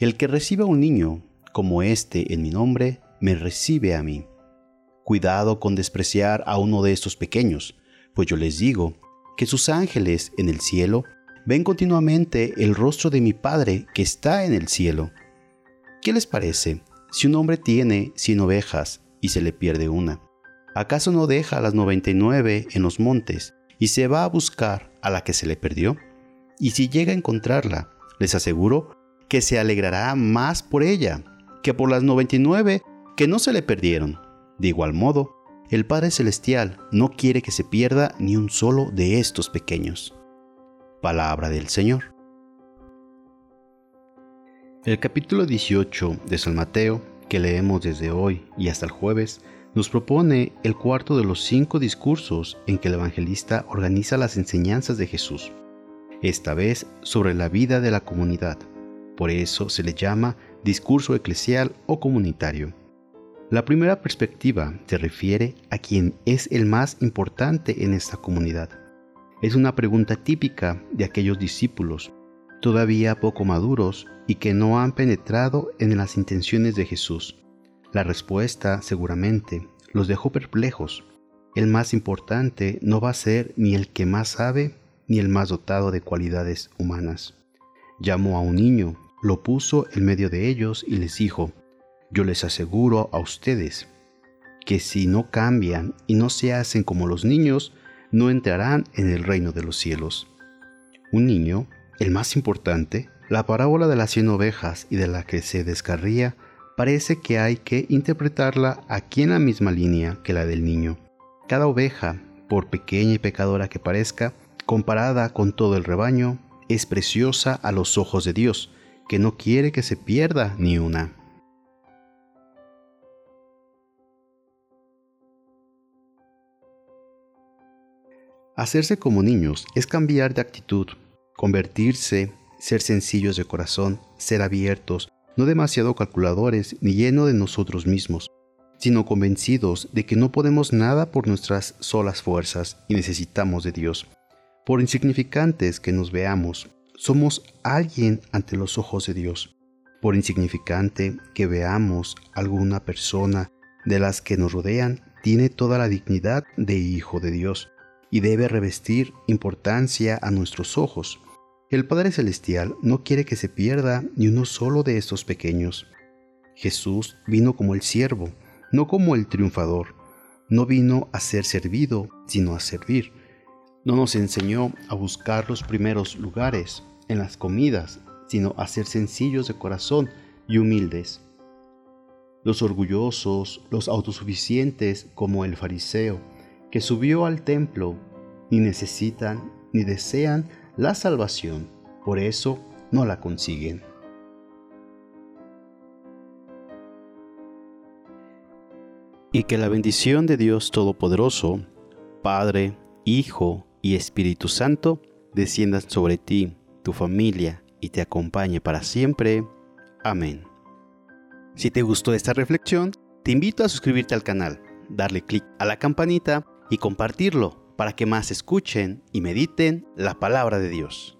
El que reciba un niño como este en mi nombre, me recibe a mí. Cuidado con despreciar a uno de estos pequeños, pues yo les digo que sus ángeles en el cielo ven continuamente el rostro de mi Padre que está en el cielo. ¿Qué les parece si un hombre tiene cien ovejas y se le pierde una? ¿Acaso no deja las noventa y nueve en los montes y se va a buscar a la que se le perdió? Y si llega a encontrarla, les aseguro que se alegrará más por ella que por las 99 que no se le perdieron. De igual modo, el Padre Celestial no quiere que se pierda ni un solo de estos pequeños. Palabra del Señor. El capítulo 18 de San Mateo, que leemos desde hoy y hasta el jueves, nos propone el cuarto de los cinco discursos en que el evangelista organiza las enseñanzas de Jesús, esta vez sobre la vida de la comunidad por eso se le llama discurso eclesial o comunitario. La primera perspectiva se refiere a quien es el más importante en esta comunidad. Es una pregunta típica de aquellos discípulos, todavía poco maduros y que no han penetrado en las intenciones de Jesús. La respuesta, seguramente, los dejó perplejos. El más importante no va a ser ni el que más sabe ni el más dotado de cualidades humanas. Llamó a un niño lo puso en medio de ellos y les dijo, yo les aseguro a ustedes que si no cambian y no se hacen como los niños, no entrarán en el reino de los cielos. Un niño, el más importante, la parábola de las cien ovejas y de la que se descarría, parece que hay que interpretarla aquí en la misma línea que la del niño. Cada oveja, por pequeña y pecadora que parezca, comparada con todo el rebaño, es preciosa a los ojos de Dios, que no quiere que se pierda ni una. Hacerse como niños es cambiar de actitud, convertirse, ser sencillos de corazón, ser abiertos, no demasiado calculadores ni lleno de nosotros mismos, sino convencidos de que no podemos nada por nuestras solas fuerzas y necesitamos de Dios. Por insignificantes que nos veamos, somos alguien ante los ojos de Dios. Por insignificante que veamos alguna persona de las que nos rodean, tiene toda la dignidad de hijo de Dios y debe revestir importancia a nuestros ojos. El Padre Celestial no quiere que se pierda ni uno solo de estos pequeños. Jesús vino como el siervo, no como el triunfador. No vino a ser servido, sino a servir. No nos enseñó a buscar los primeros lugares, en las comidas, sino a ser sencillos de corazón y humildes. Los orgullosos, los autosuficientes como el fariseo, que subió al templo, ni necesitan ni desean la salvación, por eso no la consiguen. Y que la bendición de Dios Todopoderoso, Padre, Hijo y Espíritu Santo, desciendan sobre ti tu familia y te acompañe para siempre. Amén. Si te gustó esta reflexión, te invito a suscribirte al canal, darle clic a la campanita y compartirlo para que más escuchen y mediten la palabra de Dios.